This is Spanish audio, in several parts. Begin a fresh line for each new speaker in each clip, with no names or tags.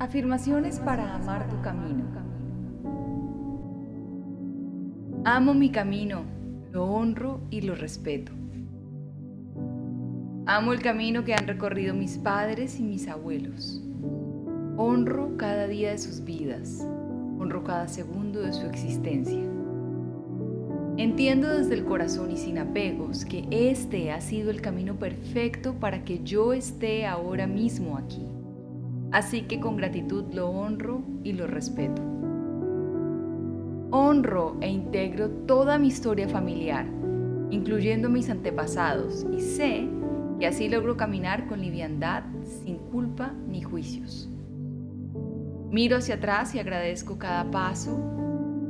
Afirmaciones para amar tu camino. Amo mi camino, lo honro y lo respeto. Amo el camino que han recorrido mis padres y mis abuelos. Honro cada día de sus vidas, honro cada segundo de su existencia. Entiendo desde el corazón y sin apegos que este ha sido el camino perfecto para que yo esté ahora mismo aquí. Así que con gratitud lo honro y lo respeto. Honro e integro toda mi historia familiar, incluyendo mis antepasados, y sé que así logro caminar con liviandad, sin culpa ni juicios. Miro hacia atrás y agradezco cada paso,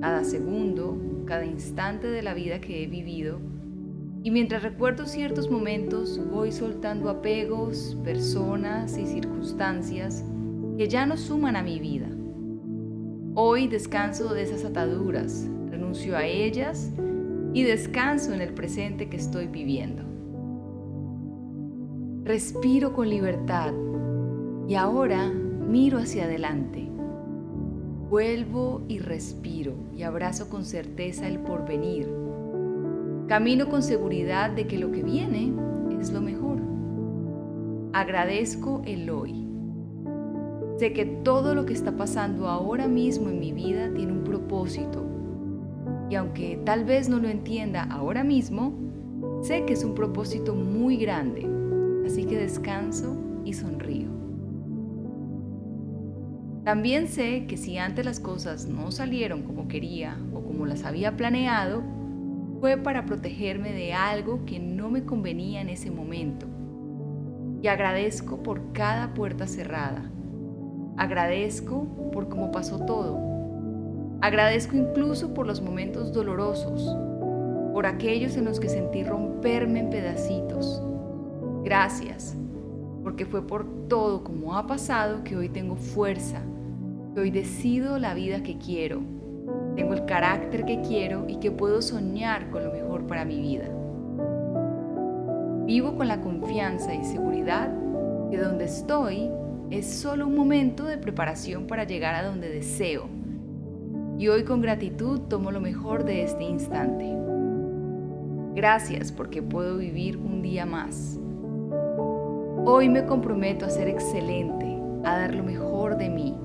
cada segundo, cada instante de la vida que he vivido. Y mientras recuerdo ciertos momentos, voy soltando apegos, personas y circunstancias que ya no suman a mi vida. Hoy descanso de esas ataduras, renuncio a ellas y descanso en el presente que estoy viviendo. Respiro con libertad y ahora miro hacia adelante Vuelvo y respiro y abrazo con certeza el porvenir. Camino con seguridad de que lo que viene es lo mejor. Agradezco el hoy. Sé que todo lo que está pasando ahora mismo en mi vida tiene un propósito. Y aunque tal vez no lo entienda ahora mismo, sé que es un propósito muy grande. Así que descanso y sonrío. También sé que si antes las cosas no salieron como quería o como las había planeado, fue para protegerme de algo que no me convenía en ese momento. Y agradezco por cada puerta cerrada. Agradezco por cómo pasó todo. Agradezco incluso por los momentos dolorosos, por aquellos en los que sentí romperme en pedacitos. Gracias, porque fue por todo como ha pasado que hoy tengo fuerza hoy decido la vida que quiero, tengo el carácter que quiero y que puedo soñar con lo mejor para mi vida. Vivo con la confianza y seguridad que donde estoy es solo un momento de preparación para llegar a donde deseo. Y hoy con gratitud tomo lo mejor de este instante. Gracias porque puedo vivir un día más. Hoy me comprometo a ser excelente, a dar lo mejor de mí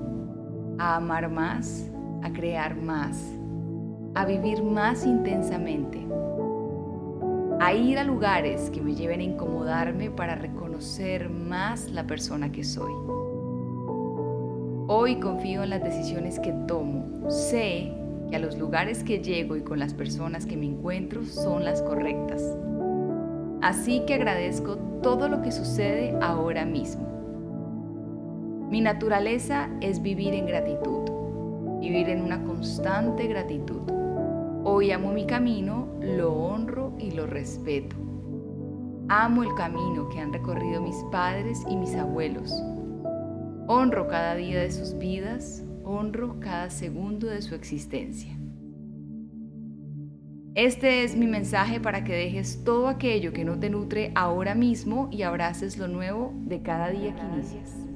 a amar más, a crear más, a vivir más intensamente, a ir a lugares que me lleven a incomodarme para reconocer más la persona que soy. Hoy confío en las decisiones que tomo. Sé que a los lugares que llego y con las personas que me encuentro son las correctas. Así que agradezco todo lo que sucede ahora mismo. Mi naturaleza es vivir en gratitud, vivir en una constante gratitud. Hoy amo mi camino, lo honro y lo respeto. Amo el camino que han recorrido mis padres y mis abuelos. Honro cada día de sus vidas, honro cada segundo de su existencia. Este es mi mensaje para que dejes todo aquello que no te nutre ahora mismo y abraces lo nuevo de cada día que inicias.